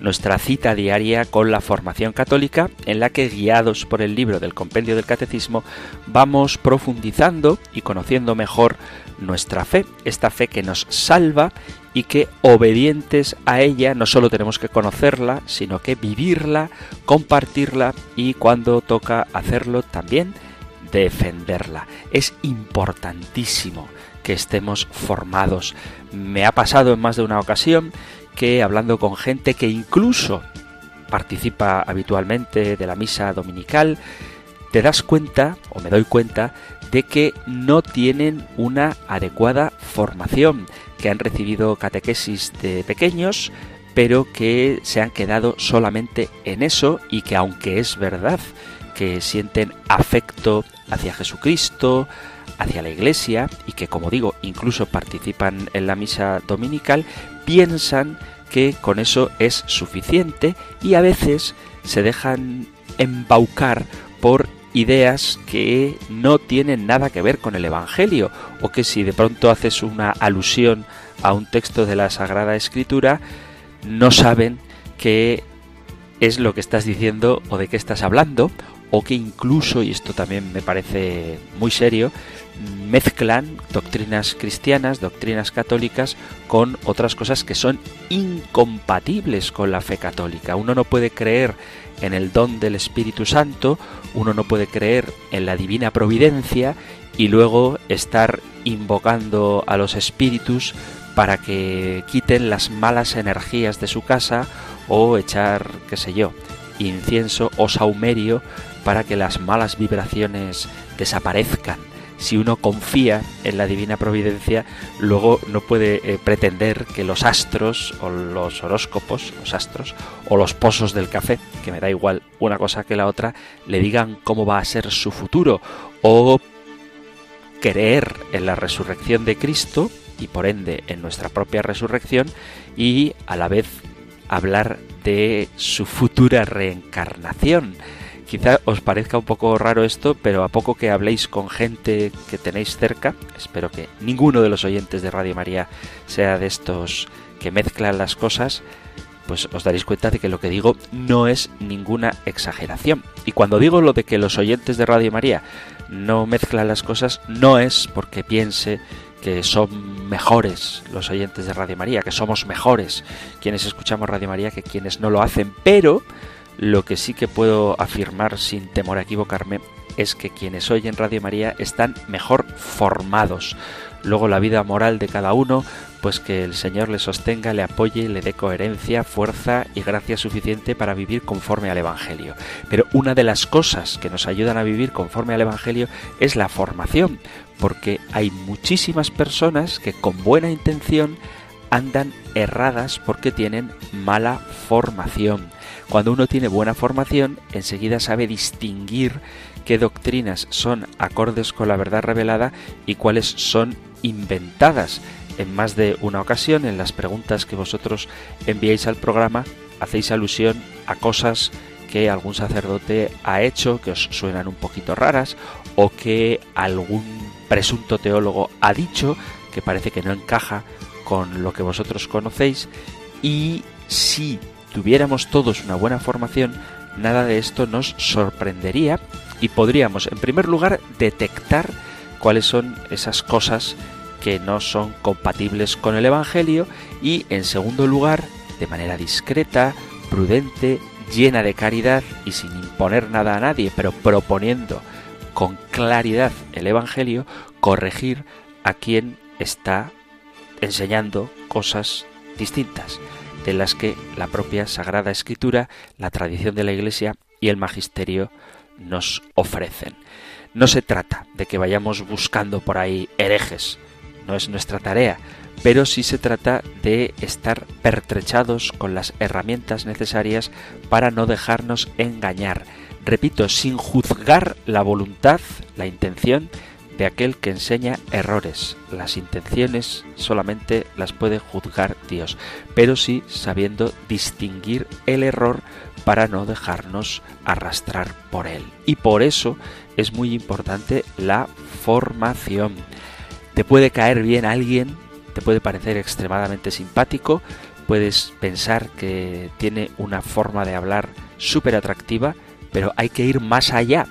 nuestra cita diaria con la formación católica en la que guiados por el libro del compendio del catecismo vamos profundizando y conociendo mejor nuestra fe, esta fe que nos salva y que obedientes a ella no solo tenemos que conocerla, sino que vivirla, compartirla y cuando toca hacerlo también defenderla. Es importantísimo que estemos formados. Me ha pasado en más de una ocasión que hablando con gente que incluso participa habitualmente de la misa dominical, te das cuenta, o me doy cuenta, de que no tienen una adecuada formación, que han recibido catequesis de pequeños, pero que se han quedado solamente en eso y que aunque es verdad que sienten afecto hacia Jesucristo, hacia la Iglesia y que, como digo, incluso participan en la misa dominical, piensan que con eso es suficiente y a veces se dejan embaucar por ideas que no tienen nada que ver con el Evangelio o que si de pronto haces una alusión a un texto de la Sagrada Escritura no saben qué es lo que estás diciendo o de qué estás hablando o que incluso, y esto también me parece muy serio, mezclan doctrinas cristianas, doctrinas católicas, con otras cosas que son incompatibles con la fe católica. Uno no puede creer en el don del Espíritu Santo, uno no puede creer en la divina providencia y luego estar invocando a los espíritus para que quiten las malas energías de su casa o echar, qué sé yo, incienso o saumerio para que las malas vibraciones desaparezcan. Si uno confía en la divina providencia, luego no puede eh, pretender que los astros o los horóscopos, los astros o los pozos del café, que me da igual una cosa que la otra, le digan cómo va a ser su futuro o creer en la resurrección de Cristo y por ende en nuestra propia resurrección y a la vez hablar de su futura reencarnación. Quizá os parezca un poco raro esto, pero a poco que habléis con gente que tenéis cerca, espero que ninguno de los oyentes de Radio María sea de estos que mezclan las cosas, pues os daréis cuenta de que lo que digo no es ninguna exageración. Y cuando digo lo de que los oyentes de Radio María no mezclan las cosas, no es porque piense que son mejores los oyentes de Radio María, que somos mejores quienes escuchamos Radio María que quienes no lo hacen, pero lo que sí que puedo afirmar sin temor a equivocarme es que quienes oyen Radio María están mejor formados. Luego la vida moral de cada uno, pues que el Señor le sostenga, le apoye, le dé coherencia, fuerza y gracia suficiente para vivir conforme al Evangelio. Pero una de las cosas que nos ayudan a vivir conforme al Evangelio es la formación, porque hay muchísimas personas que con buena intención andan erradas porque tienen mala formación. Cuando uno tiene buena formación, enseguida sabe distinguir qué doctrinas son acordes con la verdad revelada y cuáles son inventadas. En más de una ocasión, en las preguntas que vosotros enviáis al programa, hacéis alusión a cosas que algún sacerdote ha hecho que os suenan un poquito raras o que algún presunto teólogo ha dicho que parece que no encaja con lo que vosotros conocéis y si tuviéramos todos una buena formación, nada de esto nos sorprendería y podríamos, en primer lugar, detectar cuáles son esas cosas que no son compatibles con el Evangelio y, en segundo lugar, de manera discreta, prudente, llena de caridad y sin imponer nada a nadie, pero proponiendo con claridad el Evangelio, corregir a quien está enseñando cosas distintas de las que la propia Sagrada Escritura, la tradición de la Iglesia y el Magisterio nos ofrecen. No se trata de que vayamos buscando por ahí herejes, no es nuestra tarea, pero sí se trata de estar pertrechados con las herramientas necesarias para no dejarnos engañar. Repito, sin juzgar la voluntad, la intención de aquel que enseña errores. Las intenciones solamente las puede juzgar Dios, pero sí sabiendo distinguir el error para no dejarnos arrastrar por él. Y por eso es muy importante la formación. Te puede caer bien alguien, te puede parecer extremadamente simpático, puedes pensar que tiene una forma de hablar súper atractiva, pero hay que ir más allá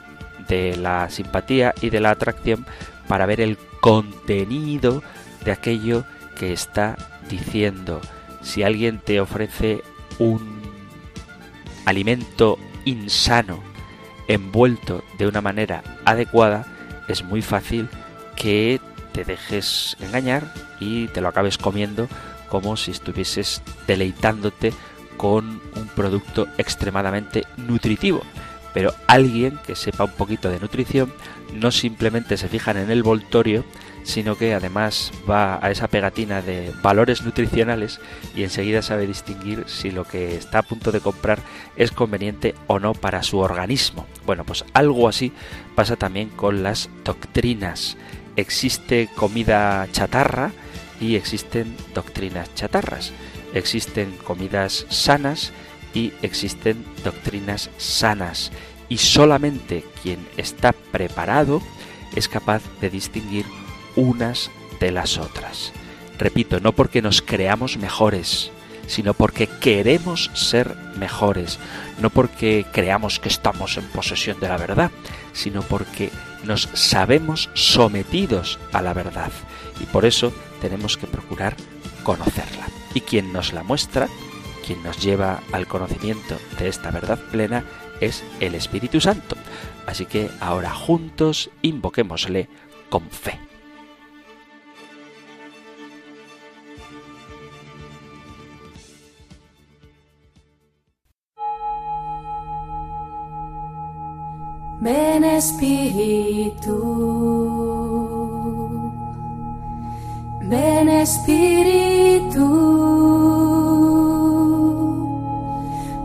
de la simpatía y de la atracción para ver el contenido de aquello que está diciendo. Si alguien te ofrece un alimento insano envuelto de una manera adecuada, es muy fácil que te dejes engañar y te lo acabes comiendo como si estuvieses deleitándote con un producto extremadamente nutritivo. Pero alguien que sepa un poquito de nutrición no simplemente se fijan en el voltorio, sino que además va a esa pegatina de valores nutricionales y enseguida sabe distinguir si lo que está a punto de comprar es conveniente o no para su organismo. Bueno, pues algo así pasa también con las doctrinas. Existe comida chatarra y existen doctrinas chatarras. Existen comidas sanas y existen doctrinas sanas y solamente quien está preparado es capaz de distinguir unas de las otras. Repito, no porque nos creamos mejores, sino porque queremos ser mejores, no porque creamos que estamos en posesión de la verdad, sino porque nos sabemos sometidos a la verdad y por eso tenemos que procurar conocerla. Y quien nos la muestra, quien nos lleva al conocimiento de esta verdad plena, es el Espíritu Santo. Así que ahora juntos invoquémosle con fe. Ven Espíritu, ven Espíritu,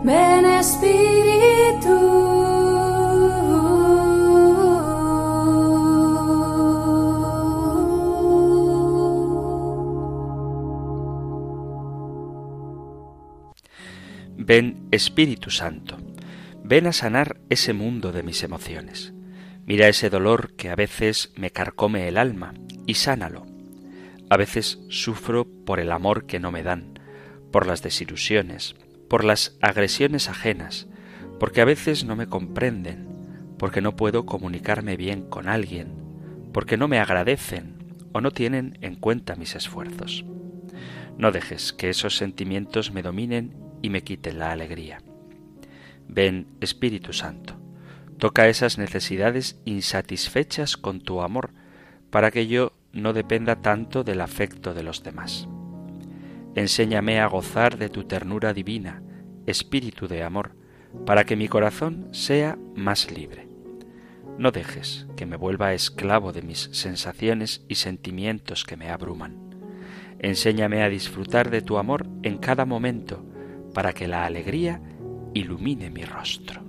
ven Espíritu. Ven Espíritu Santo. Ven a sanar ese mundo de mis emociones. Mira ese dolor que a veces me carcome el alma y sánalo. A veces sufro por el amor que no me dan, por las desilusiones, por las agresiones ajenas, porque a veces no me comprenden, porque no puedo comunicarme bien con alguien, porque no me agradecen o no tienen en cuenta mis esfuerzos. No dejes que esos sentimientos me dominen y me quiten la alegría. Ven, Espíritu Santo, toca esas necesidades insatisfechas con tu amor, para que yo no dependa tanto del afecto de los demás. Enséñame a gozar de tu ternura divina, Espíritu de amor, para que mi corazón sea más libre. No dejes que me vuelva esclavo de mis sensaciones y sentimientos que me abruman. Enséñame a disfrutar de tu amor en cada momento, para que la alegría ilumine mi rostro.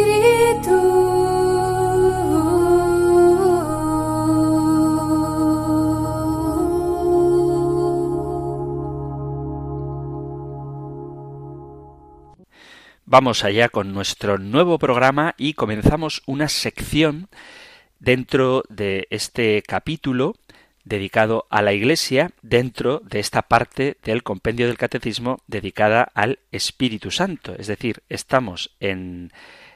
Vamos allá con nuestro nuevo programa y comenzamos una sección dentro de este capítulo dedicado a la Iglesia dentro de esta parte del compendio del catecismo dedicada al Espíritu Santo. Es decir, estamos en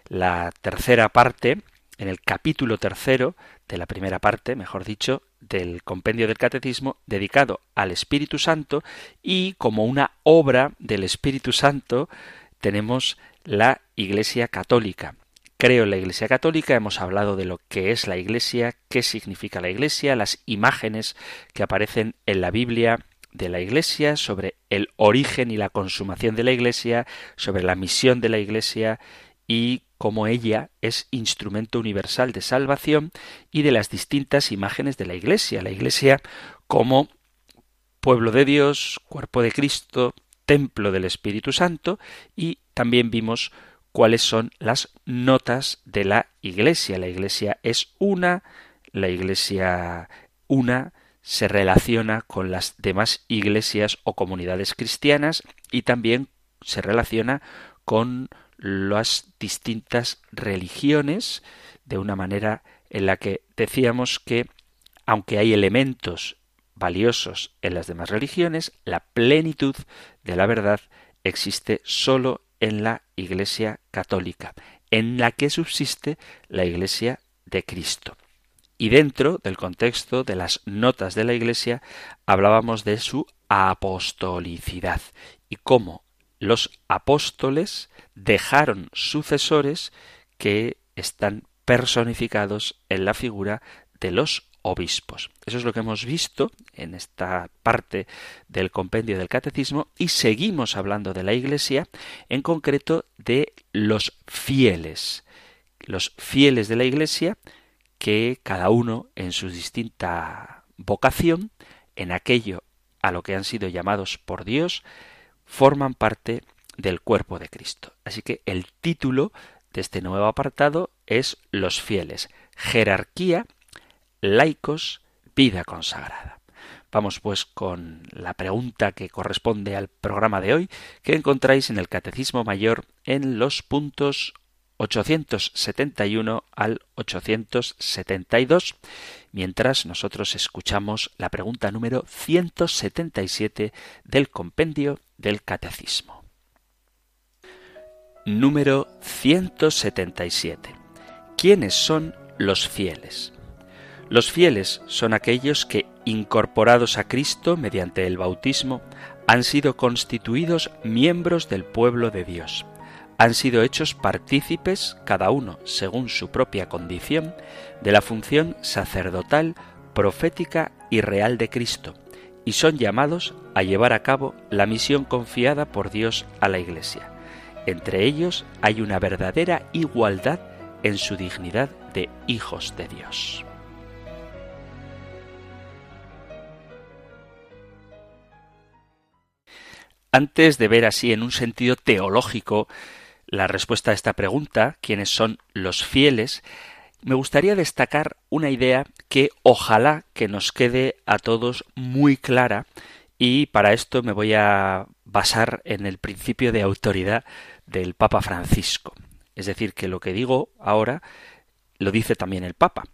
la tercera parte, en el capítulo tercero de la primera parte, mejor dicho, del compendio del catecismo dedicado al Espíritu Santo y como una obra del Espíritu Santo tenemos la Iglesia Católica. Creo en la Iglesia Católica, hemos hablado de lo que es la Iglesia, qué significa la Iglesia, las imágenes que aparecen en la Biblia de la Iglesia, sobre el origen y la consumación de la Iglesia, sobre la misión de la Iglesia y cómo ella es instrumento universal de salvación y de las distintas imágenes de la Iglesia. La Iglesia como pueblo de Dios, cuerpo de Cristo, templo del Espíritu Santo y también vimos cuáles son las notas de la Iglesia. La Iglesia es una, la Iglesia una se relaciona con las demás iglesias o comunidades cristianas y también se relaciona con las distintas religiones de una manera en la que decíamos que aunque hay elementos valiosos en las demás religiones, la plenitud de la verdad existe sólo en la Iglesia católica, en la que subsiste la Iglesia de Cristo. Y dentro del contexto de las notas de la Iglesia hablábamos de su apostolicidad y cómo los apóstoles dejaron sucesores que están personificados en la figura de los obispos. Eso es lo que hemos visto en esta parte del compendio del catecismo y seguimos hablando de la Iglesia, en concreto de los fieles. Los fieles de la Iglesia que cada uno en su distinta vocación, en aquello a lo que han sido llamados por Dios, forman parte del cuerpo de Cristo. Así que el título de este nuevo apartado es Los fieles, jerarquía laicos, vida consagrada. Vamos pues con la pregunta que corresponde al programa de hoy, que encontráis en el Catecismo Mayor en los puntos 871 al 872, mientras nosotros escuchamos la pregunta número 177 del compendio del Catecismo. Número 177. ¿Quiénes son los fieles? Los fieles son aquellos que, incorporados a Cristo mediante el bautismo, han sido constituidos miembros del pueblo de Dios. Han sido hechos partícipes, cada uno según su propia condición, de la función sacerdotal, profética y real de Cristo, y son llamados a llevar a cabo la misión confiada por Dios a la Iglesia. Entre ellos hay una verdadera igualdad en su dignidad de hijos de Dios. Antes de ver así en un sentido teológico la respuesta a esta pregunta, quiénes son los fieles, me gustaría destacar una idea que ojalá que nos quede a todos muy clara y para esto me voy a basar en el principio de autoridad del Papa Francisco. Es decir, que lo que digo ahora lo dice también el Papa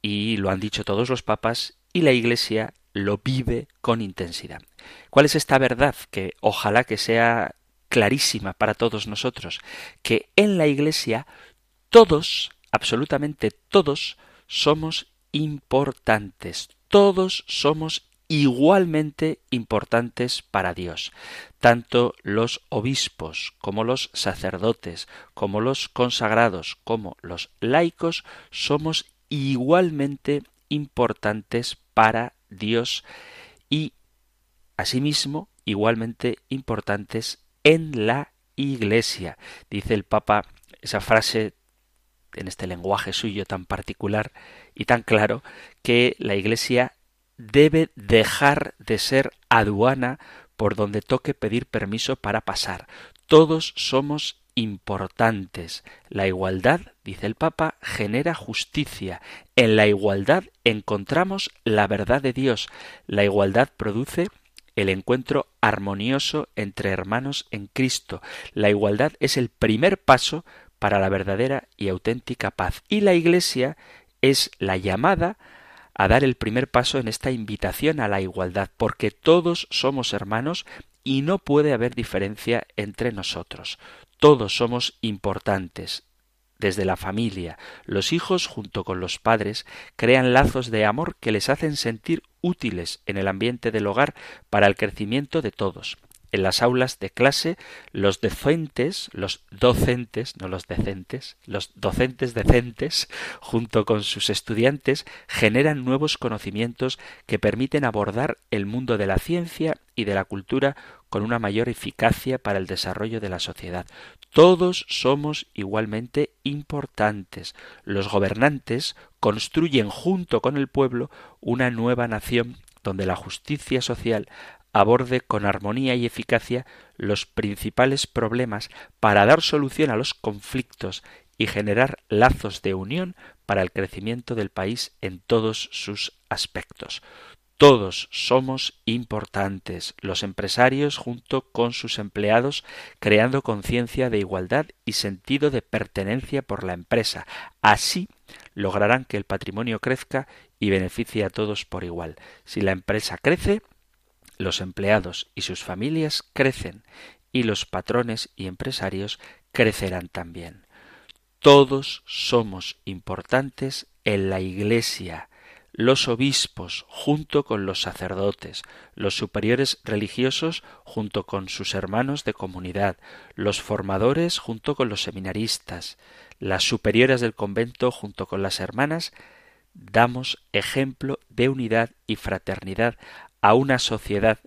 y lo han dicho todos los papas y la Iglesia lo vive con intensidad. ¿Cuál es esta verdad que ojalá que sea clarísima para todos nosotros? Que en la Iglesia todos, absolutamente todos, somos importantes. Todos somos igualmente importantes para Dios. Tanto los obispos como los sacerdotes, como los consagrados, como los laicos, somos igualmente importantes para Dios y asimismo igualmente importantes en la Iglesia. Dice el Papa esa frase en este lenguaje suyo tan particular y tan claro que la Iglesia debe dejar de ser aduana por donde toque pedir permiso para pasar. Todos somos importantes. La igualdad, dice el Papa, genera justicia. En la igualdad encontramos la verdad de Dios. La igualdad produce el encuentro armonioso entre hermanos en Cristo. La igualdad es el primer paso para la verdadera y auténtica paz. Y la Iglesia es la llamada a dar el primer paso en esta invitación a la igualdad, porque todos somos hermanos y no puede haber diferencia entre nosotros. Todos somos importantes. desde la familia. Los hijos, junto con los padres, crean lazos de amor que les hacen sentir útiles en el ambiente del hogar para el crecimiento de todos. En las aulas de clase, los docentes, los docentes, no los decentes, los docentes decentes, junto con sus estudiantes, generan nuevos conocimientos que permiten abordar el mundo de la ciencia y de la cultura con una mayor eficacia para el desarrollo de la sociedad. Todos somos igualmente importantes. Los gobernantes construyen junto con el pueblo una nueva nación donde la justicia social aborde con armonía y eficacia los principales problemas para dar solución a los conflictos y generar lazos de unión para el crecimiento del país en todos sus aspectos. Todos somos importantes, los empresarios junto con sus empleados, creando conciencia de igualdad y sentido de pertenencia por la empresa. Así lograrán que el patrimonio crezca y beneficie a todos por igual. Si la empresa crece, los empleados y sus familias crecen y los patrones y empresarios crecerán también. Todos somos importantes en la Iglesia, los obispos junto con los sacerdotes, los superiores religiosos junto con sus hermanos de comunidad, los formadores junto con los seminaristas, las superioras del convento junto con las hermanas, damos ejemplo de unidad y fraternidad a una sociedad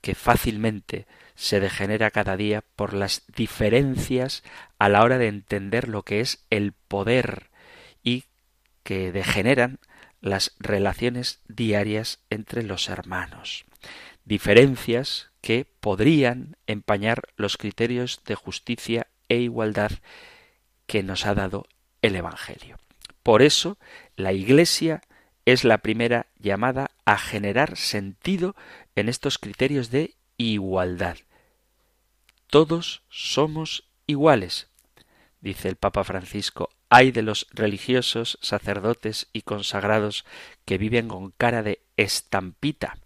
que fácilmente se degenera cada día por las diferencias a la hora de entender lo que es el poder y que degeneran las relaciones diarias entre los hermanos. Diferencias que podrían empañar los criterios de justicia e igualdad que nos ha dado el Evangelio. Por eso, la Iglesia es la primera llamada a generar sentido en estos criterios de igualdad. Todos somos iguales, dice el Papa Francisco, hay de los religiosos, sacerdotes y consagrados que viven con cara de estampita.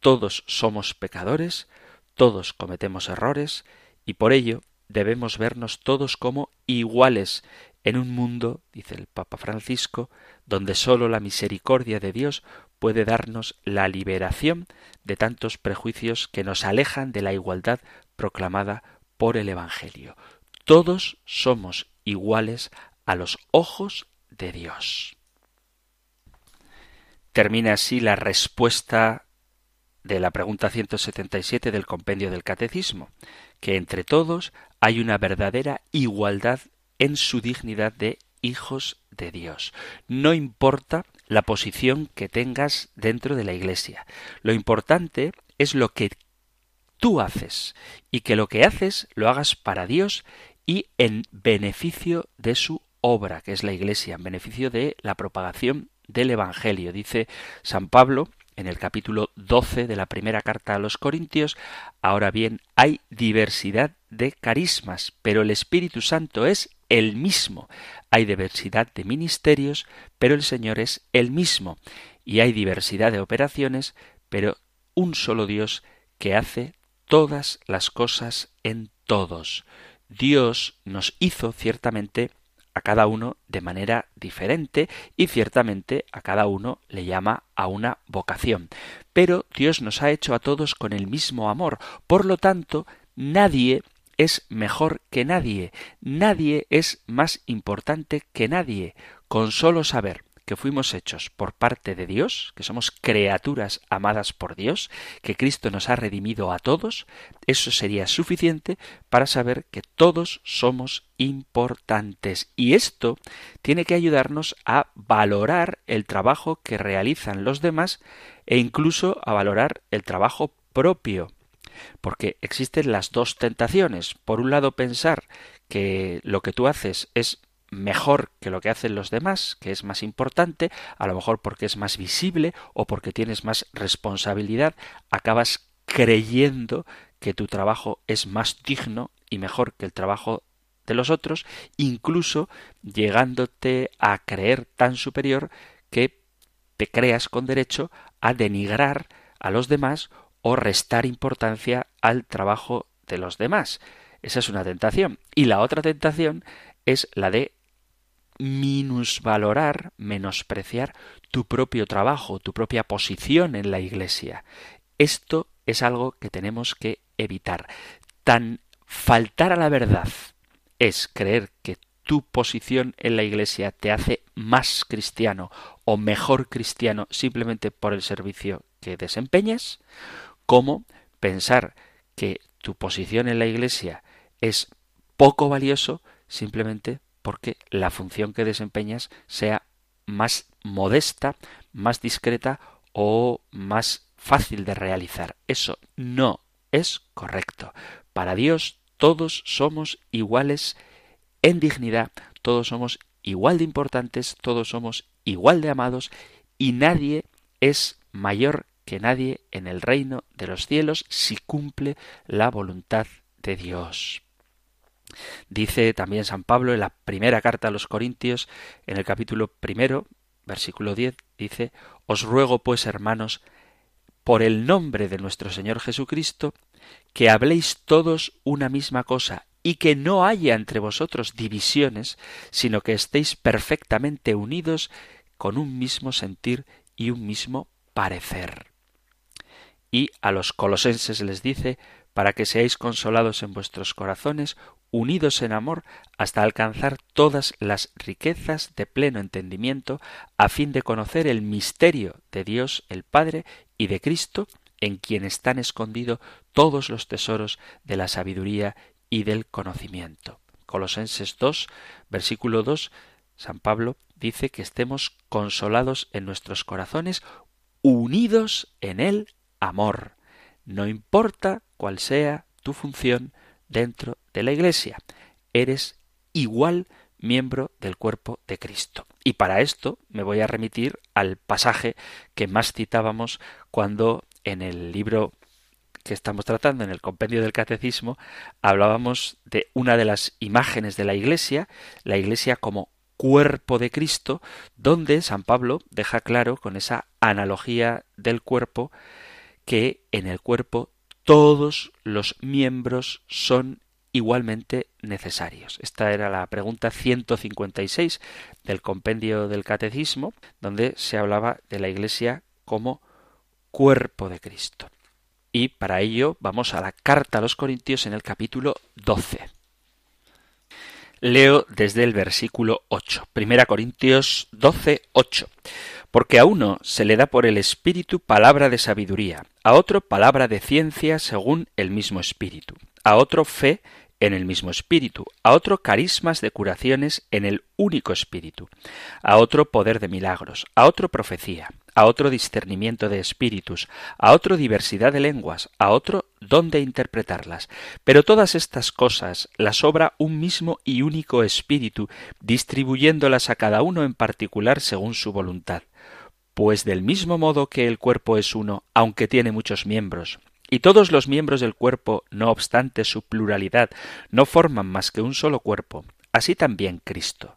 Todos somos pecadores, todos cometemos errores, y por ello debemos vernos todos como iguales en un mundo, dice el Papa Francisco, donde sólo la misericordia de Dios puede darnos la liberación de tantos prejuicios que nos alejan de la igualdad proclamada por el Evangelio. Todos somos iguales a los ojos de Dios. Termina así la respuesta de la pregunta 177 del compendio del Catecismo, que entre todos hay una verdadera igualdad en su dignidad de hijos de Dios. No importa la posición que tengas dentro de la Iglesia. Lo importante es lo que tú haces y que lo que haces lo hagas para Dios y en beneficio de su obra, que es la Iglesia, en beneficio de la propagación del Evangelio. Dice San Pablo en el capítulo 12 de la primera carta a los Corintios, ahora bien, hay diversidad de carismas, pero el Espíritu Santo es el mismo. Hay diversidad de ministerios, pero el Señor es el mismo. Y hay diversidad de operaciones, pero un solo Dios que hace todas las cosas en todos. Dios nos hizo ciertamente a cada uno de manera diferente y ciertamente a cada uno le llama a una vocación. Pero Dios nos ha hecho a todos con el mismo amor. Por lo tanto, nadie es mejor que nadie, nadie es más importante que nadie. Con solo saber que fuimos hechos por parte de Dios, que somos criaturas amadas por Dios, que Cristo nos ha redimido a todos, eso sería suficiente para saber que todos somos importantes. Y esto tiene que ayudarnos a valorar el trabajo que realizan los demás e incluso a valorar el trabajo propio. Porque existen las dos tentaciones. Por un lado, pensar que lo que tú haces es mejor que lo que hacen los demás, que es más importante, a lo mejor porque es más visible o porque tienes más responsabilidad, acabas creyendo que tu trabajo es más digno y mejor que el trabajo de los otros, incluso llegándote a creer tan superior que te creas con derecho a denigrar a los demás o restar importancia al trabajo de los demás. Esa es una tentación. Y la otra tentación es la de minusvalorar, menospreciar tu propio trabajo, tu propia posición en la Iglesia. Esto es algo que tenemos que evitar. Tan faltar a la verdad es creer que tu posición en la Iglesia te hace más cristiano o mejor cristiano simplemente por el servicio que desempeñas, como pensar que tu posición en la Iglesia es poco valioso simplemente porque la función que desempeñas sea más modesta, más discreta o más fácil de realizar. Eso no es correcto. Para Dios todos somos iguales en dignidad, todos somos igual de importantes, todos somos igual de amados y nadie es mayor que nadie en el reino de los cielos si cumple la voluntad de Dios. Dice también San Pablo en la primera carta a los Corintios, en el capítulo primero, versículo 10, dice, Os ruego pues, hermanos, por el nombre de nuestro Señor Jesucristo, que habléis todos una misma cosa, y que no haya entre vosotros divisiones, sino que estéis perfectamente unidos con un mismo sentir y un mismo parecer. Y a los colosenses les dice, para que seáis consolados en vuestros corazones, unidos en amor, hasta alcanzar todas las riquezas de pleno entendimiento, a fin de conocer el misterio de Dios el Padre y de Cristo, en quien están escondidos todos los tesoros de la sabiduría y del conocimiento. Colosenses 2, versículo 2, San Pablo dice que estemos consolados en nuestros corazones, unidos en el amor. No importa cuál sea tu función dentro de la Iglesia, eres igual miembro del cuerpo de Cristo. Y para esto me voy a remitir al pasaje que más citábamos cuando en el libro que estamos tratando en el compendio del catecismo hablábamos de una de las imágenes de la Iglesia, la Iglesia como cuerpo de Cristo, donde San Pablo deja claro con esa analogía del cuerpo que en el cuerpo todos los miembros son igualmente necesarios. Esta era la pregunta 156 del compendio del Catecismo, donde se hablaba de la Iglesia como cuerpo de Cristo. Y para ello vamos a la carta a los Corintios en el capítulo 12. Leo desde el versículo 8. Primera Corintios 12, 8. Porque a uno se le da por el Espíritu palabra de sabiduría, a otro palabra de ciencia según el mismo Espíritu, a otro fe en el mismo espíritu, a otro carismas de curaciones en el único espíritu, a otro poder de milagros, a otro profecía, a otro discernimiento de espíritus, a otro diversidad de lenguas, a otro don de interpretarlas. Pero todas estas cosas las obra un mismo y único espíritu, distribuyéndolas a cada uno en particular según su voluntad. Pues del mismo modo que el cuerpo es uno, aunque tiene muchos miembros, y todos los miembros del cuerpo, no obstante su pluralidad, no forman más que un solo cuerpo, así también Cristo,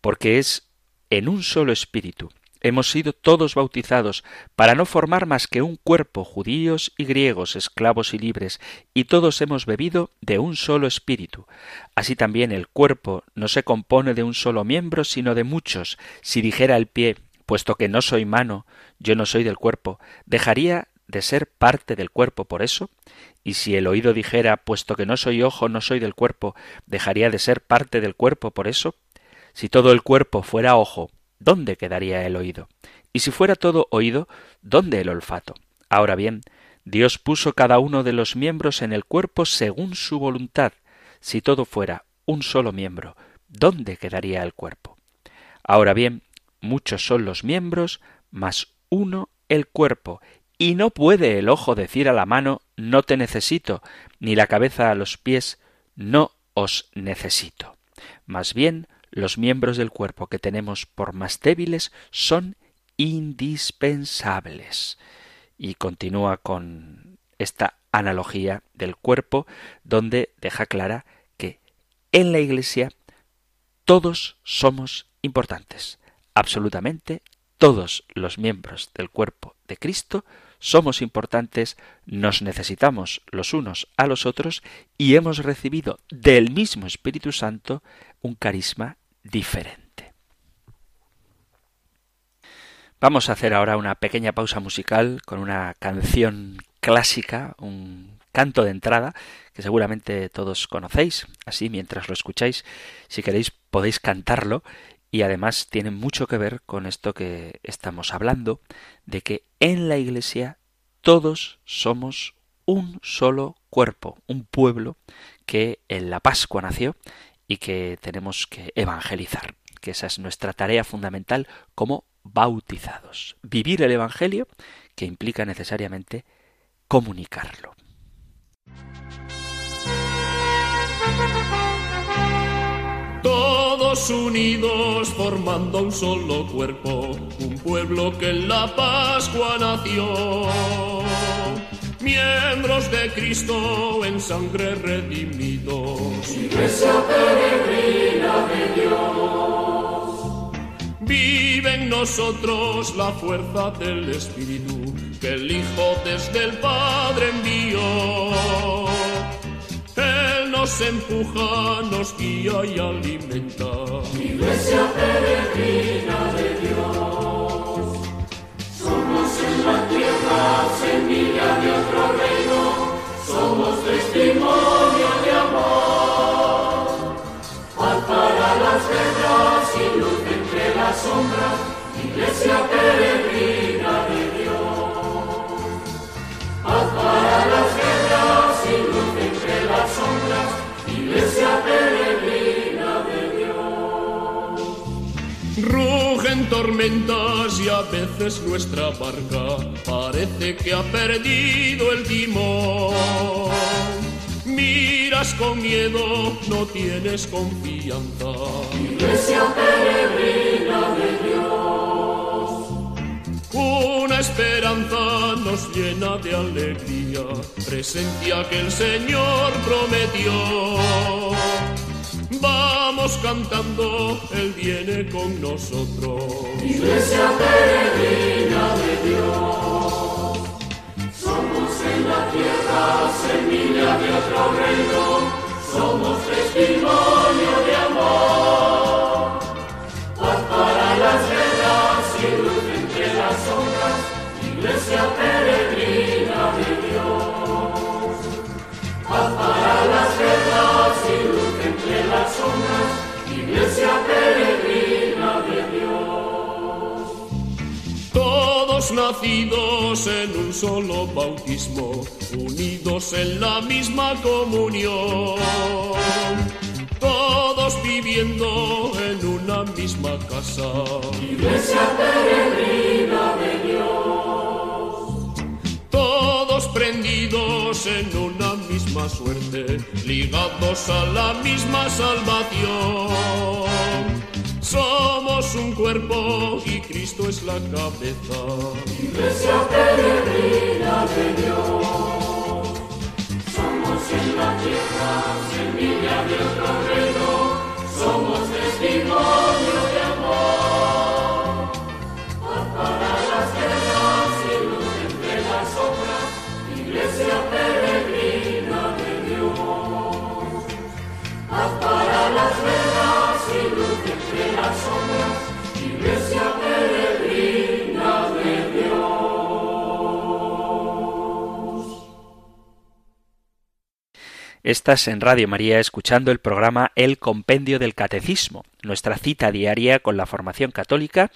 porque es en un solo espíritu. Hemos sido todos bautizados para no formar más que un cuerpo, judíos y griegos, esclavos y libres, y todos hemos bebido de un solo espíritu. Así también el cuerpo no se compone de un solo miembro, sino de muchos. Si dijera el pie, puesto que no soy mano, yo no soy del cuerpo, dejaría de ser parte del cuerpo por eso? Y si el oído dijera, puesto que no soy ojo, no soy del cuerpo, ¿dejaría de ser parte del cuerpo por eso? Si todo el cuerpo fuera ojo, ¿dónde quedaría el oído? Y si fuera todo oído, ¿dónde el olfato? Ahora bien, Dios puso cada uno de los miembros en el cuerpo según su voluntad. Si todo fuera un solo miembro, ¿dónde quedaría el cuerpo? Ahora bien, muchos son los miembros, mas uno el cuerpo, y no puede el ojo decir a la mano no te necesito, ni la cabeza a los pies no os necesito. Más bien, los miembros del cuerpo que tenemos por más débiles son indispensables. Y continúa con esta analogía del cuerpo, donde deja clara que en la Iglesia todos somos importantes. Absolutamente todos los miembros del cuerpo de Cristo somos importantes, nos necesitamos los unos a los otros y hemos recibido del mismo Espíritu Santo un carisma diferente. Vamos a hacer ahora una pequeña pausa musical con una canción clásica, un canto de entrada que seguramente todos conocéis, así mientras lo escucháis, si queréis podéis cantarlo y además tiene mucho que ver con esto que estamos hablando, de que en la Iglesia todos somos un solo cuerpo, un pueblo que en la Pascua nació y que tenemos que evangelizar, que esa es nuestra tarea fundamental como bautizados. Vivir el Evangelio que implica necesariamente comunicarlo. Unidos formando un solo cuerpo, un pueblo que en la Pascua nació. Miembros de Cristo en sangre redimidos. Iglesia peregrina de Dios. Vive en nosotros la fuerza del Espíritu que el Hijo desde el Padre envió nos empuja, nos guía y alimenta. Iglesia peregrina de Dios, somos en la tierra semilla de otro reino, somos testimonio de amor. Paz para las guerras y luz entre las sombras, iglesia peregrina peregrina de Dios. Rugen tormentas y a veces nuestra barca parece que ha perdido el timón. Miras con miedo, no tienes confianza. Iglesia peregrina de Dios. Una esperanza nos llena de alegría, presencia que el Señor prometió. Vamos cantando, Él viene con nosotros. Iglesia peregrina de Dios. Somos en la tierra semilla de otro reino. Somos testimonio nacidos en un solo bautismo, unidos en la misma comunión. Todos viviendo en una misma casa. Iglesia peregrina de Dios. Todos prendidos en una misma suerte, ligados a la misma salvación. Somos un cuerpo y Cristo es la cabeza. Iglesia peregrina de Dios. Somos en la tierra semilla de otro reino. Somos testimonio de amor. Paz para las guerras y luz entre las sombras. Iglesia peregrina de Dios. Paz para las guerras y luz Estás en Radio María escuchando el programa El Compendio del Catecismo, nuestra cita diaria con la formación católica,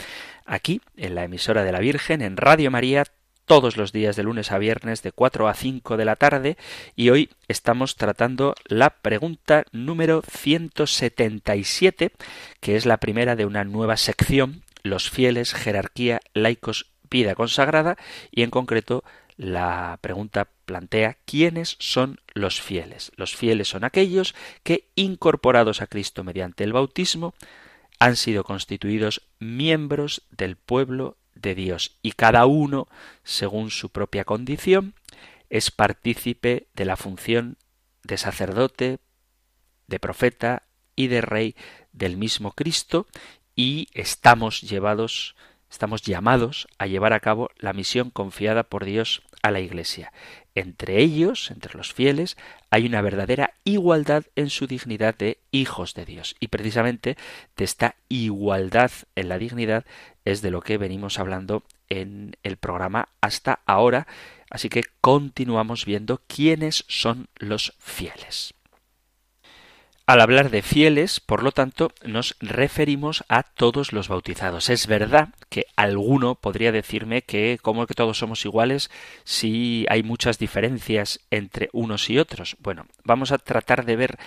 aquí en la emisora de la Virgen, en Radio María, todos los días de lunes a viernes de 4 a 5 de la tarde y hoy estamos tratando la pregunta número 177, que es la primera de una nueva sección, los fieles, jerarquía, laicos, vida consagrada y en concreto la pregunta plantea quiénes son los fieles. Los fieles son aquellos que, incorporados a Cristo mediante el bautismo, han sido constituidos miembros del pueblo de Dios y cada uno, según su propia condición, es partícipe de la función de sacerdote, de profeta y de rey del mismo Cristo y estamos llevados estamos llamados a llevar a cabo la misión confiada por Dios a la Iglesia. Entre ellos, entre los fieles, hay una verdadera igualdad en su dignidad de hijos de Dios. Y precisamente de esta igualdad en la dignidad es de lo que venimos hablando en el programa hasta ahora. Así que continuamos viendo quiénes son los fieles. Al hablar de fieles, por lo tanto, nos referimos a todos los bautizados. Es verdad que alguno podría decirme que como que todos somos iguales si hay muchas diferencias entre unos y otros. Bueno, vamos a tratar de ver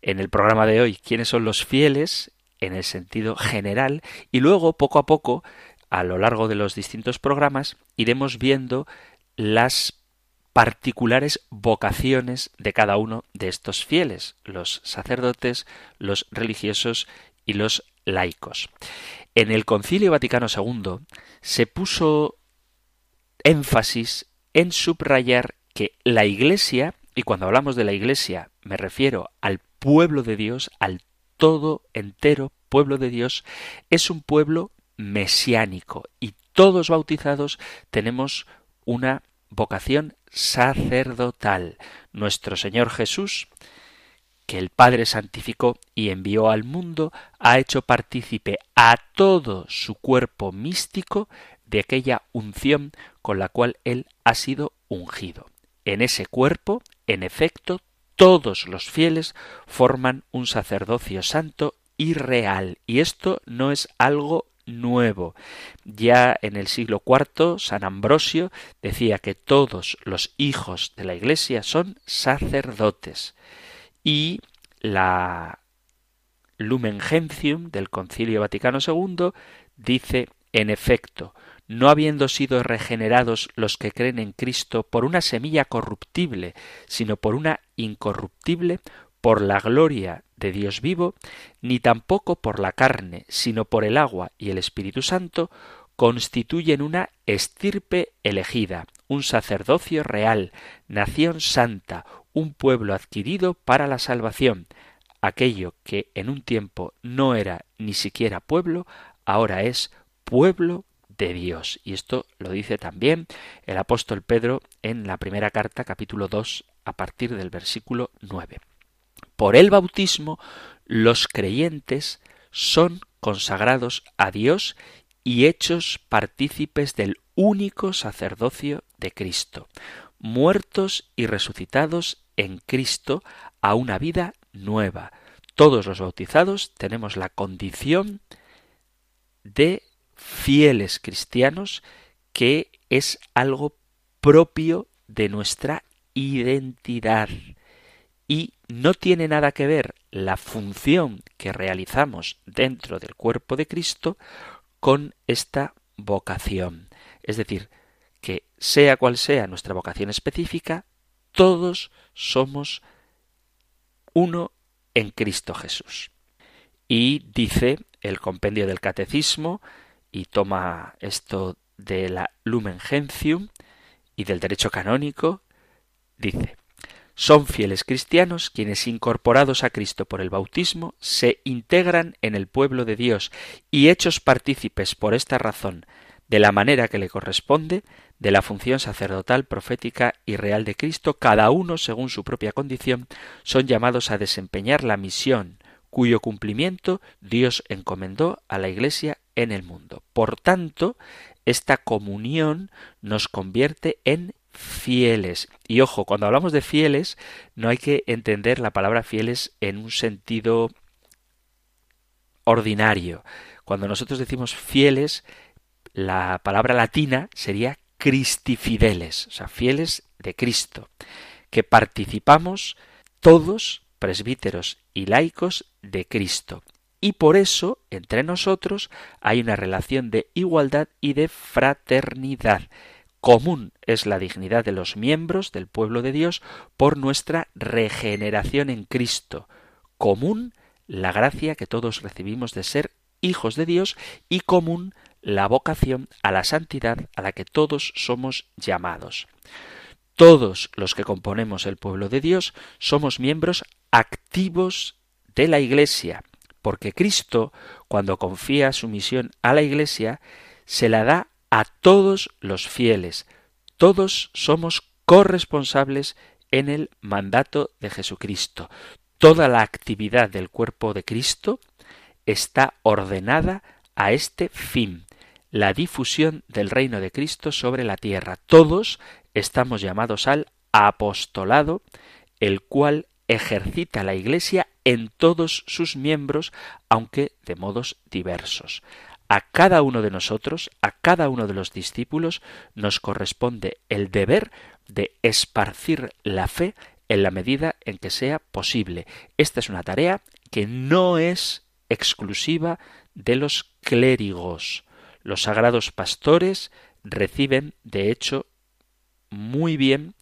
en el programa de hoy quiénes son los fieles en el sentido general y luego poco a poco a lo largo de los distintos programas iremos viendo las particulares vocaciones de cada uno de estos fieles, los sacerdotes, los religiosos y los laicos. En el Concilio Vaticano II se puso énfasis en subrayar que la Iglesia, y cuando hablamos de la Iglesia me refiero al pueblo de Dios, al todo entero pueblo de Dios, es un pueblo mesiánico y todos bautizados tenemos una vocación sacerdotal. Nuestro Señor Jesús, que el Padre santificó y envió al mundo, ha hecho partícipe a todo su cuerpo místico de aquella unción con la cual él ha sido ungido. En ese cuerpo, en efecto, todos los fieles forman un sacerdocio santo y real, y esto no es algo nuevo. Ya en el siglo IV, San Ambrosio decía que todos los hijos de la Iglesia son sacerdotes. Y la Lumen Gentium del Concilio Vaticano II dice, en efecto, no habiendo sido regenerados los que creen en Cristo por una semilla corruptible, sino por una incorruptible, por la gloria de Dios vivo, ni tampoco por la carne, sino por el agua y el Espíritu Santo, constituyen una estirpe elegida, un sacerdocio real, nación santa, un pueblo adquirido para la salvación. Aquello que en un tiempo no era ni siquiera pueblo, ahora es pueblo de Dios. Y esto lo dice también el apóstol Pedro en la primera carta, capítulo 2, a partir del versículo 9. Por el bautismo, los creyentes son consagrados a Dios y hechos partícipes del único sacerdocio de Cristo, muertos y resucitados en Cristo a una vida nueva. Todos los bautizados tenemos la condición de fieles cristianos que es algo propio de nuestra identidad y no tiene nada que ver la función que realizamos dentro del cuerpo de Cristo con esta vocación. Es decir, que sea cual sea nuestra vocación específica, todos somos uno en Cristo Jesús. Y dice el compendio del catecismo, y toma esto de la Lumen Gentium y del derecho canónico, dice, son fieles cristianos quienes, incorporados a Cristo por el bautismo, se integran en el pueblo de Dios y hechos partícipes por esta razón de la manera que le corresponde de la función sacerdotal, profética y real de Cristo, cada uno según su propia condición, son llamados a desempeñar la misión cuyo cumplimiento Dios encomendó a la Iglesia en el mundo. Por tanto, esta comunión nos convierte en fieles. Y ojo, cuando hablamos de fieles, no hay que entender la palabra fieles en un sentido ordinario. Cuando nosotros decimos fieles, la palabra latina sería cristifideles, o sea, fieles de Cristo, que participamos todos, presbíteros y laicos, de Cristo. Y por eso, entre nosotros, hay una relación de igualdad y de fraternidad. Común es la dignidad de los miembros del pueblo de Dios por nuestra regeneración en Cristo. Común la gracia que todos recibimos de ser hijos de Dios y común la vocación a la santidad a la que todos somos llamados. Todos los que componemos el pueblo de Dios somos miembros activos de la Iglesia, porque Cristo, cuando confía su misión a la Iglesia, se la da a todos los fieles. Todos somos corresponsables en el mandato de Jesucristo. Toda la actividad del cuerpo de Cristo está ordenada a este fin, la difusión del reino de Cristo sobre la tierra. Todos estamos llamados al apostolado, el cual ejercita la Iglesia en todos sus miembros, aunque de modos diversos. A cada uno de nosotros, a cada uno de los discípulos, nos corresponde el deber de esparcir la fe en la medida en que sea posible. Esta es una tarea que no es exclusiva de los clérigos. Los sagrados pastores reciben, de hecho, muy bien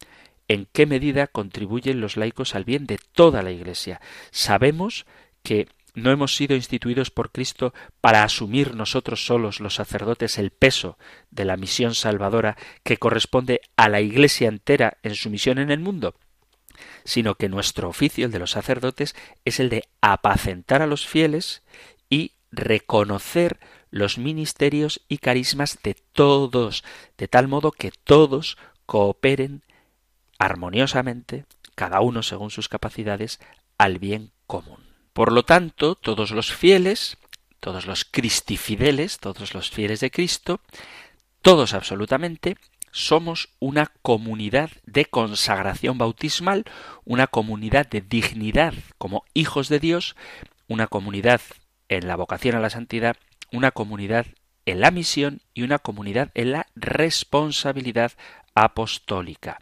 en qué medida contribuyen los laicos al bien de toda la Iglesia. Sabemos que no hemos sido instituidos por Cristo para asumir nosotros solos los sacerdotes el peso de la misión salvadora que corresponde a la Iglesia entera en su misión en el mundo, sino que nuestro oficio, el de los sacerdotes, es el de apacentar a los fieles y reconocer los ministerios y carismas de todos, de tal modo que todos cooperen armoniosamente, cada uno según sus capacidades, al bien común. Por lo tanto, todos los fieles, todos los cristifideles, todos los fieles de Cristo, todos absolutamente, somos una comunidad de consagración bautismal, una comunidad de dignidad como hijos de Dios, una comunidad en la vocación a la santidad, una comunidad en la misión y una comunidad en la responsabilidad apostólica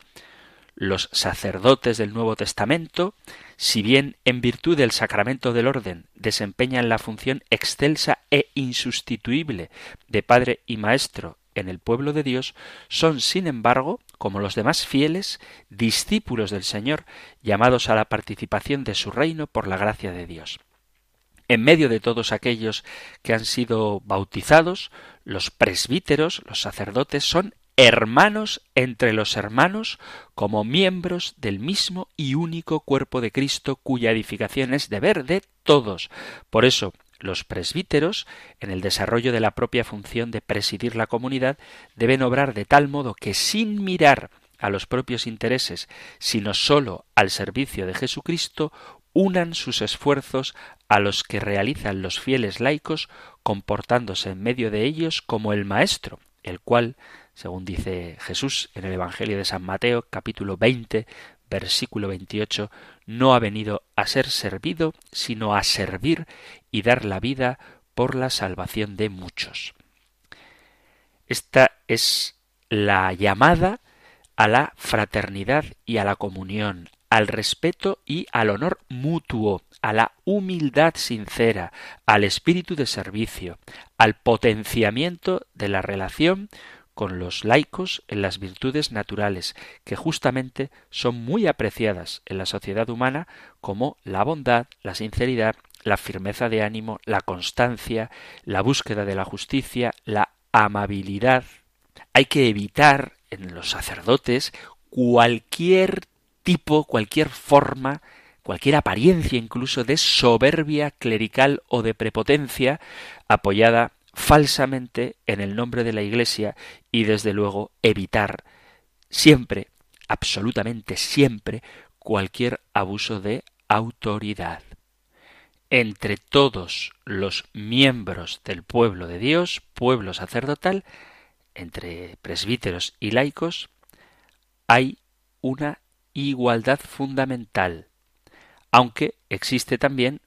los sacerdotes del Nuevo Testamento, si bien en virtud del sacramento del orden desempeñan la función excelsa e insustituible de padre y maestro en el pueblo de Dios, son, sin embargo, como los demás fieles, discípulos del Señor, llamados a la participación de su reino por la gracia de Dios. En medio de todos aquellos que han sido bautizados, los presbíteros, los sacerdotes, son hermanos entre los hermanos como miembros del mismo y único cuerpo de Cristo cuya edificación es deber de todos. Por eso, los presbíteros, en el desarrollo de la propia función de presidir la comunidad, deben obrar de tal modo que sin mirar a los propios intereses, sino sólo al servicio de Jesucristo, unan sus esfuerzos a los que realizan los fieles laicos, comportándose en medio de ellos como el Maestro, el cual según dice Jesús en el Evangelio de San Mateo capítulo 20 versículo 28, no ha venido a ser servido, sino a servir y dar la vida por la salvación de muchos. Esta es la llamada a la fraternidad y a la comunión, al respeto y al honor mutuo, a la humildad sincera, al espíritu de servicio, al potenciamiento de la relación con los laicos en las virtudes naturales, que justamente son muy apreciadas en la sociedad humana como la bondad, la sinceridad, la firmeza de ánimo, la constancia, la búsqueda de la justicia, la amabilidad. Hay que evitar en los sacerdotes cualquier tipo, cualquier forma, cualquier apariencia incluso de soberbia clerical o de prepotencia apoyada falsamente en el nombre de la Iglesia y desde luego evitar siempre, absolutamente siempre, cualquier abuso de autoridad. Entre todos los miembros del pueblo de Dios, pueblo sacerdotal, entre presbíteros y laicos, hay una igualdad fundamental, aunque existe también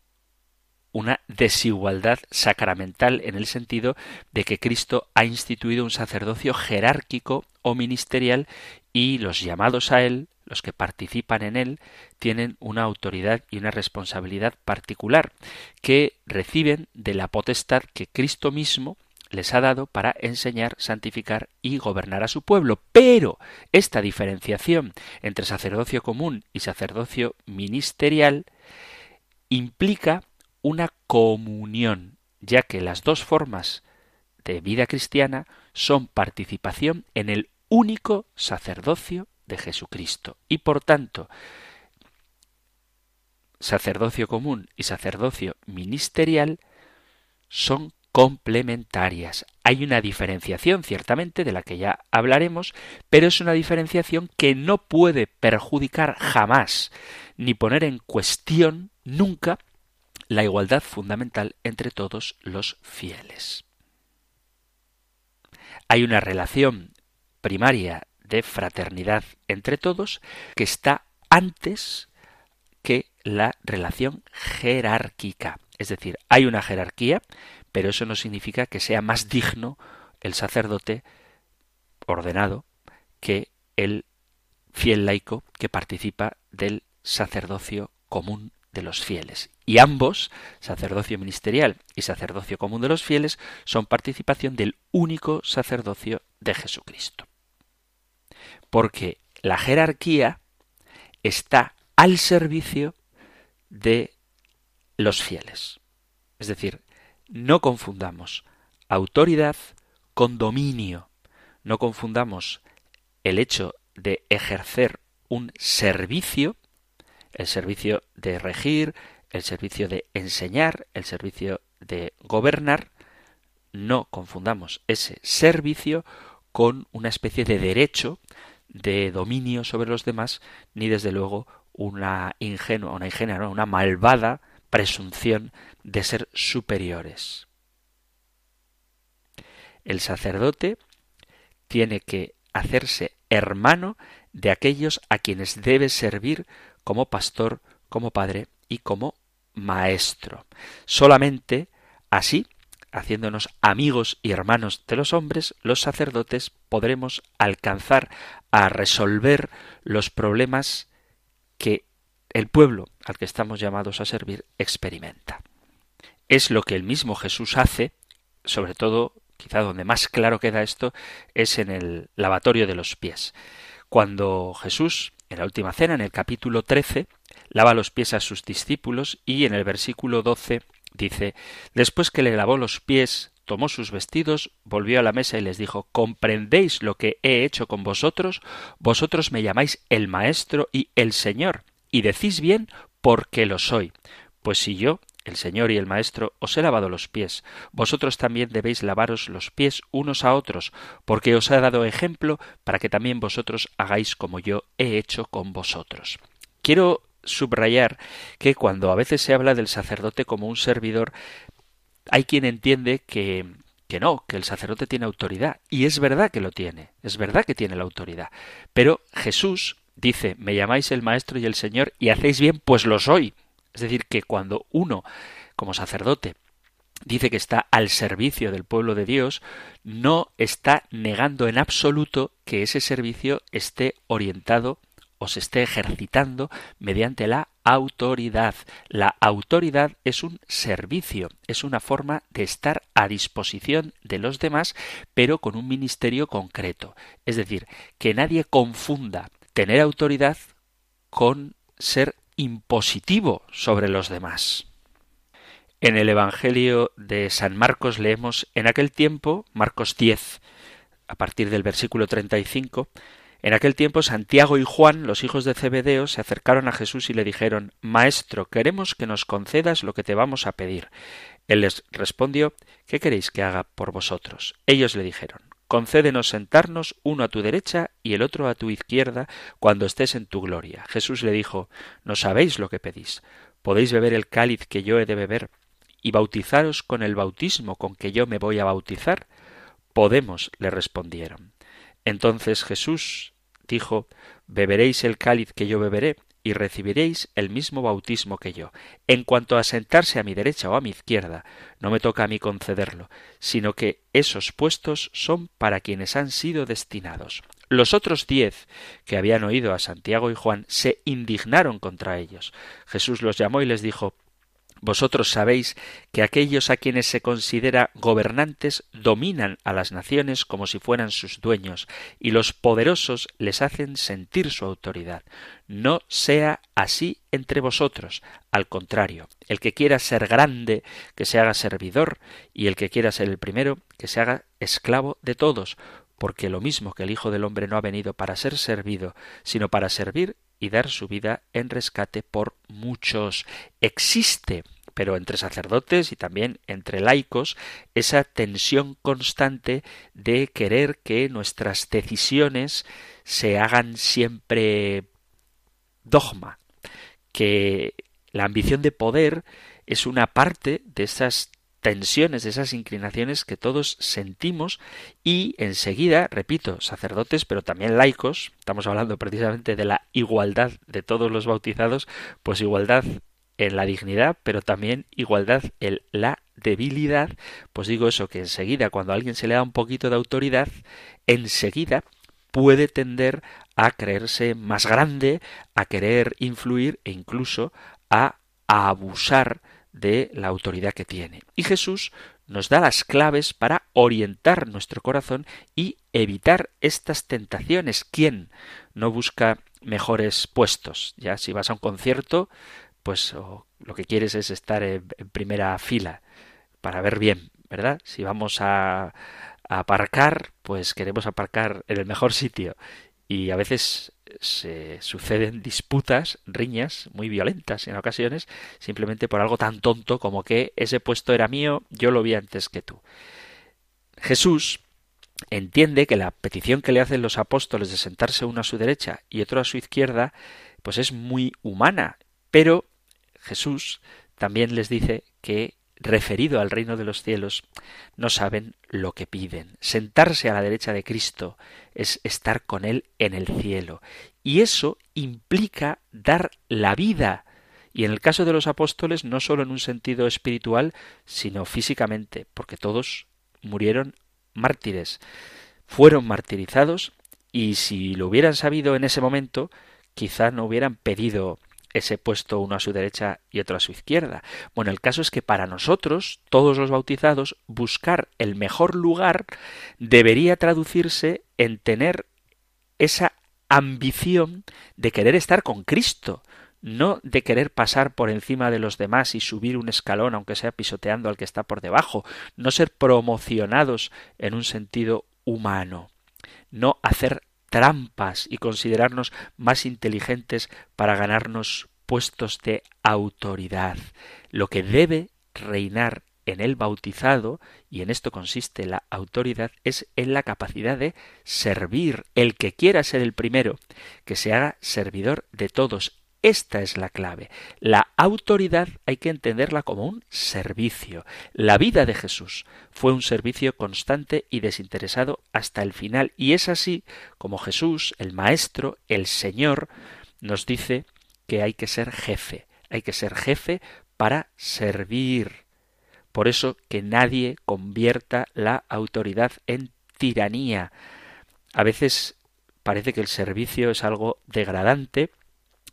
una desigualdad sacramental en el sentido de que Cristo ha instituido un sacerdocio jerárquico o ministerial y los llamados a él, los que participan en él, tienen una autoridad y una responsabilidad particular que reciben de la potestad que Cristo mismo les ha dado para enseñar, santificar y gobernar a su pueblo. Pero esta diferenciación entre sacerdocio común y sacerdocio ministerial implica una comunión, ya que las dos formas de vida cristiana son participación en el único sacerdocio de Jesucristo. Y por tanto, sacerdocio común y sacerdocio ministerial son complementarias. Hay una diferenciación, ciertamente, de la que ya hablaremos, pero es una diferenciación que no puede perjudicar jamás ni poner en cuestión nunca la igualdad fundamental entre todos los fieles. Hay una relación primaria de fraternidad entre todos que está antes que la relación jerárquica. Es decir, hay una jerarquía, pero eso no significa que sea más digno el sacerdote ordenado que el fiel laico que participa del sacerdocio común de los fieles. Y ambos, sacerdocio ministerial y sacerdocio común de los fieles, son participación del único sacerdocio de Jesucristo. Porque la jerarquía está al servicio de los fieles. Es decir, no confundamos autoridad con dominio. No confundamos el hecho de ejercer un servicio, el servicio de regir, el servicio de enseñar, el servicio de gobernar, no confundamos ese servicio con una especie de derecho de dominio sobre los demás, ni desde luego una ingenua, una ingenua, una malvada presunción de ser superiores. El sacerdote tiene que hacerse hermano de aquellos a quienes debe servir como pastor, como padre y como maestro. Solamente así, haciéndonos amigos y hermanos de los hombres, los sacerdotes podremos alcanzar a resolver los problemas que el pueblo al que estamos llamados a servir experimenta. Es lo que el mismo Jesús hace, sobre todo, quizá donde más claro queda esto, es en el lavatorio de los pies. Cuando Jesús, en la última cena, en el capítulo 13, lava los pies a sus discípulos y en el versículo 12 dice, después que le lavó los pies, tomó sus vestidos, volvió a la mesa y les dijo, ¿comprendéis lo que he hecho con vosotros? Vosotros me llamáis el Maestro y el Señor, y decís bien porque lo soy. Pues si yo, el Señor y el Maestro, os he lavado los pies, vosotros también debéis lavaros los pies unos a otros, porque os he dado ejemplo para que también vosotros hagáis como yo he hecho con vosotros. Quiero subrayar que cuando a veces se habla del sacerdote como un servidor, hay quien entiende que que no, que el sacerdote tiene autoridad. Y es verdad que lo tiene, es verdad que tiene la autoridad. Pero Jesús dice, me llamáis el Maestro y el Señor y hacéis bien, pues lo soy. Es decir, que cuando uno, como sacerdote, dice que está al servicio del pueblo de Dios, no está negando en absoluto que ese servicio esté orientado o se esté ejercitando mediante la autoridad. La autoridad es un servicio, es una forma de estar a disposición de los demás, pero con un ministerio concreto. Es decir, que nadie confunda tener autoridad con ser impositivo sobre los demás. En el Evangelio de San Marcos leemos en aquel tiempo, Marcos 10, a partir del versículo 35, en aquel tiempo Santiago y Juan, los hijos de Zebedeo, se acercaron a Jesús y le dijeron Maestro, queremos que nos concedas lo que te vamos a pedir. Él les respondió ¿Qué queréis que haga por vosotros? Ellos le dijeron Concédenos sentarnos uno a tu derecha y el otro a tu izquierda cuando estés en tu gloria. Jesús le dijo No sabéis lo que pedís. ¿Podéis beber el cáliz que yo he de beber y bautizaros con el bautismo con que yo me voy a bautizar? Podemos, le respondieron. Entonces Jesús dijo, beberéis el cáliz que yo beberé y recibiréis el mismo bautismo que yo. En cuanto a sentarse a mi derecha o a mi izquierda, no me toca a mí concederlo, sino que esos puestos son para quienes han sido destinados. Los otros diez que habían oído a Santiago y Juan se indignaron contra ellos. Jesús los llamó y les dijo vosotros sabéis que aquellos a quienes se considera gobernantes dominan a las naciones como si fueran sus dueños, y los poderosos les hacen sentir su autoridad. No sea así entre vosotros. Al contrario, el que quiera ser grande, que se haga servidor, y el que quiera ser el primero, que se haga esclavo de todos, porque lo mismo que el Hijo del Hombre no ha venido para ser servido, sino para servir y dar su vida en rescate por muchos. Existe pero entre sacerdotes y también entre laicos, esa tensión constante de querer que nuestras decisiones se hagan siempre dogma, que la ambición de poder es una parte de esas tensiones, esas inclinaciones que todos sentimos y enseguida, repito, sacerdotes, pero también laicos, estamos hablando precisamente de la igualdad de todos los bautizados, pues igualdad en la dignidad, pero también igualdad en la debilidad, pues digo eso, que enseguida cuando a alguien se le da un poquito de autoridad, enseguida puede tender a creerse más grande, a querer influir e incluso a, abusar de la autoridad que tiene. Y Jesús nos da las claves para orientar nuestro corazón y evitar estas tentaciones. ¿Quién no busca mejores puestos? Ya si vas a un concierto, pues lo que quieres es estar en, primera fila para ver bien, ¿verdad? Si vamos a, a aparcar, pues queremos aparcar en el mejor sitio y a veces se suceden disputas, riñas muy violentas en ocasiones, simplemente por algo tan tonto como que ese puesto era mío, yo lo vi antes que tú. Jesús entiende que la petición que le hacen los apóstoles de sentarse uno a su derecha y otro a su izquierda, pues es muy humana, pero Jesús también les dice que referido al reino de los cielos, no saben lo que piden. Sentarse a la derecha de Cristo es estar con Él en el cielo. Y eso implica dar la vida. Y en el caso de los apóstoles, no solo en un sentido espiritual, sino físicamente, porque todos murieron mártires. Fueron martirizados y si lo hubieran sabido en ese momento, quizá no hubieran pedido ese puesto uno a su derecha y otro a su izquierda. Bueno, el caso es que para nosotros, todos los bautizados, buscar el mejor lugar debería traducirse en tener esa ambición de querer estar con Cristo, no de querer pasar por encima de los demás y subir un escalón, aunque sea pisoteando al que está por debajo, no ser promocionados en un sentido humano, no hacer trampas y considerarnos más inteligentes para ganarnos puestos de autoridad. Lo que debe reinar en el bautizado, y en esto consiste la autoridad, es en la capacidad de servir. El que quiera ser el primero, que se haga servidor de todos. Esta es la clave. La autoridad hay que entenderla como un servicio. La vida de Jesús fue un servicio constante y desinteresado hasta el final. Y es así como Jesús, el Maestro, el Señor, nos dice que hay que ser jefe. Hay que ser jefe para servir. Por eso que nadie convierta la autoridad en tiranía. A veces parece que el servicio es algo degradante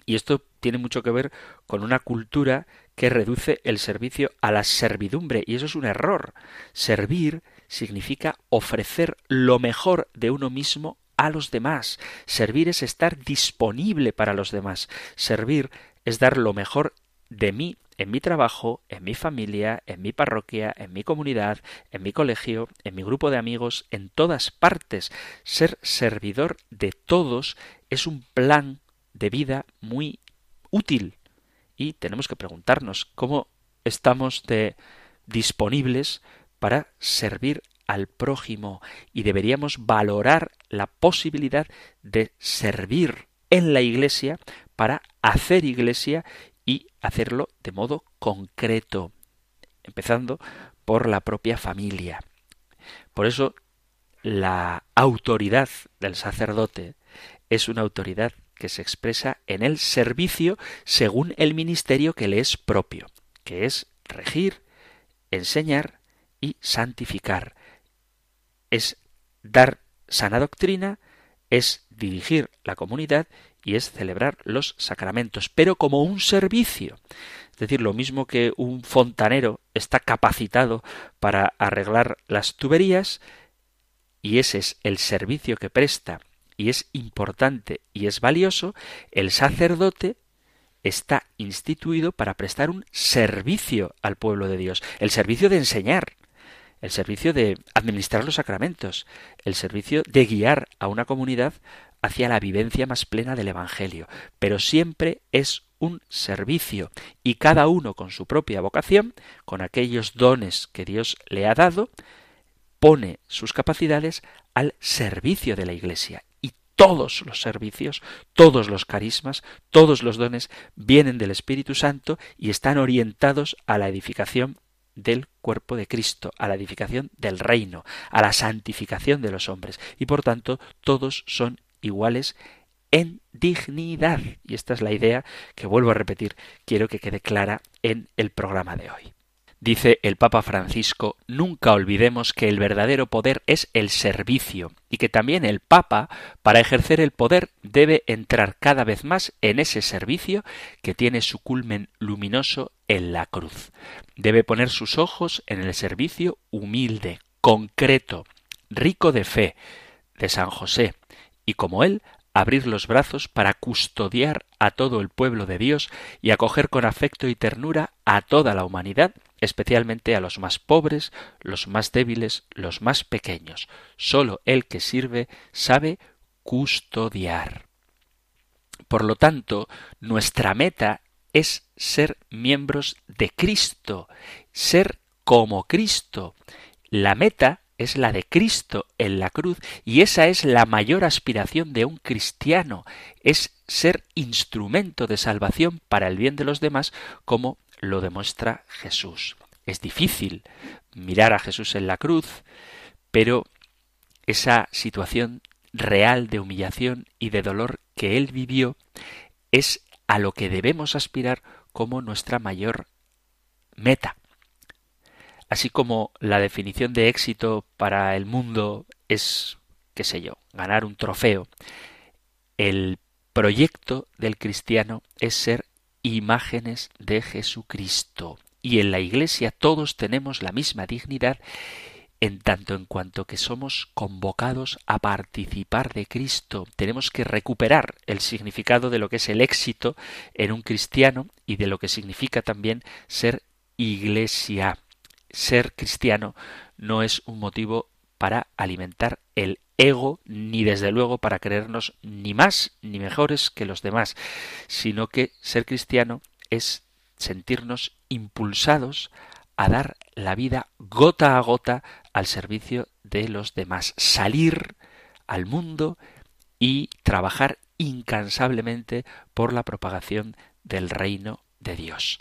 y esto tiene mucho que ver con una cultura que reduce el servicio a la servidumbre, y eso es un error. Servir significa ofrecer lo mejor de uno mismo a los demás. Servir es estar disponible para los demás. Servir es dar lo mejor de mí en mi trabajo, en mi familia, en mi parroquia, en mi comunidad, en mi colegio, en mi grupo de amigos, en todas partes. Ser servidor de todos es un plan de vida muy útil. Y tenemos que preguntarnos cómo estamos de disponibles para servir al prójimo y deberíamos valorar la posibilidad de servir en la iglesia para hacer iglesia y hacerlo de modo concreto, empezando por la propia familia. Por eso la autoridad del sacerdote es una autoridad que se expresa en el servicio según el ministerio que le es propio, que es regir, enseñar y santificar. Es dar sana doctrina, es dirigir la comunidad y es celebrar los sacramentos, pero como un servicio. Es decir, lo mismo que un fontanero está capacitado para arreglar las tuberías, y ese es el servicio que presta y es importante y es valioso, el sacerdote está instituido para prestar un servicio al pueblo de Dios, el servicio de enseñar, el servicio de administrar los sacramentos, el servicio de guiar a una comunidad hacia la vivencia más plena del Evangelio, pero siempre es un servicio y cada uno con su propia vocación, con aquellos dones que Dios le ha dado, pone sus capacidades al servicio de la Iglesia. Todos los servicios, todos los carismas, todos los dones vienen del Espíritu Santo y están orientados a la edificación del cuerpo de Cristo, a la edificación del reino, a la santificación de los hombres. Y por tanto, todos son iguales en dignidad. Y esta es la idea que vuelvo a repetir, quiero que quede clara en el programa de hoy. Dice el Papa Francisco, nunca olvidemos que el verdadero poder es el servicio y que también el Papa, para ejercer el poder, debe entrar cada vez más en ese servicio que tiene su culmen luminoso en la cruz. Debe poner sus ojos en el servicio humilde, concreto, rico de fe, de San José, y como él, abrir los brazos para custodiar a todo el pueblo de Dios y acoger con afecto y ternura a toda la humanidad especialmente a los más pobres, los más débiles, los más pequeños. Solo el que sirve sabe custodiar. Por lo tanto, nuestra meta es ser miembros de Cristo, ser como Cristo. La meta es la de Cristo en la cruz y esa es la mayor aspiración de un cristiano, es ser instrumento de salvación para el bien de los demás como lo demuestra Jesús. Es difícil mirar a Jesús en la cruz, pero esa situación real de humillación y de dolor que él vivió es a lo que debemos aspirar como nuestra mayor meta. Así como la definición de éxito para el mundo es, qué sé yo, ganar un trofeo, el proyecto del cristiano es ser imágenes de Jesucristo. Y en la Iglesia todos tenemos la misma dignidad en tanto en cuanto que somos convocados a participar de Cristo. Tenemos que recuperar el significado de lo que es el éxito en un cristiano y de lo que significa también ser iglesia. Ser cristiano no es un motivo para alimentar el ego, ni desde luego para creernos ni más ni mejores que los demás, sino que ser cristiano es sentirnos impulsados a dar la vida gota a gota al servicio de los demás, salir al mundo y trabajar incansablemente por la propagación del reino de Dios.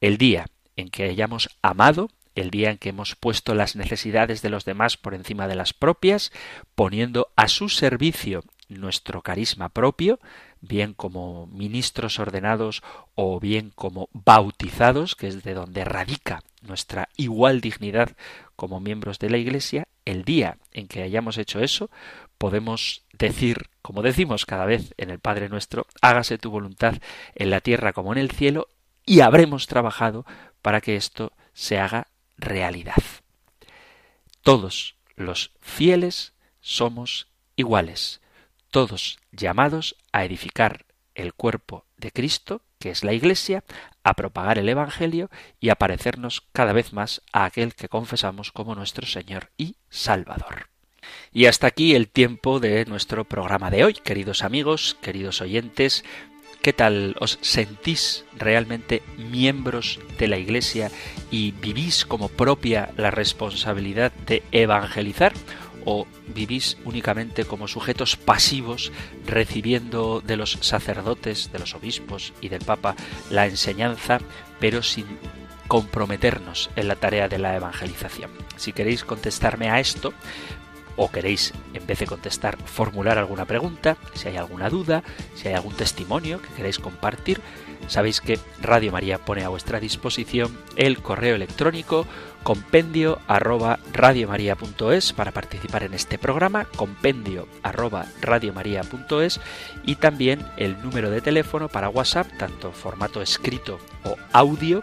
El día en que hayamos amado, el día en que hemos puesto las necesidades de los demás por encima de las propias, poniendo a su servicio nuestro carisma propio, bien como ministros ordenados o bien como bautizados, que es de donde radica nuestra igual dignidad como miembros de la Iglesia, el día en que hayamos hecho eso, podemos decir, como decimos cada vez en el Padre nuestro, hágase tu voluntad en la tierra como en el cielo, y habremos trabajado para que esto se haga realidad. Todos los fieles somos iguales, todos llamados a edificar el cuerpo de Cristo, que es la Iglesia, a propagar el Evangelio y a parecernos cada vez más a aquel que confesamos como nuestro Señor y Salvador. Y hasta aquí el tiempo de nuestro programa de hoy, queridos amigos, queridos oyentes. ¿Qué tal os sentís realmente miembros de la Iglesia y vivís como propia la responsabilidad de evangelizar? ¿O vivís únicamente como sujetos pasivos recibiendo de los sacerdotes, de los obispos y del Papa la enseñanza, pero sin comprometernos en la tarea de la evangelización? Si queréis contestarme a esto, o queréis, en vez de contestar, formular alguna pregunta, si hay alguna duda, si hay algún testimonio que queréis compartir, sabéis que Radio María pone a vuestra disposición el correo electrónico compendio arroba radiomaria.es para participar en este programa, compendio arroba radiomaria.es y también el número de teléfono para WhatsApp, tanto formato escrito o audio,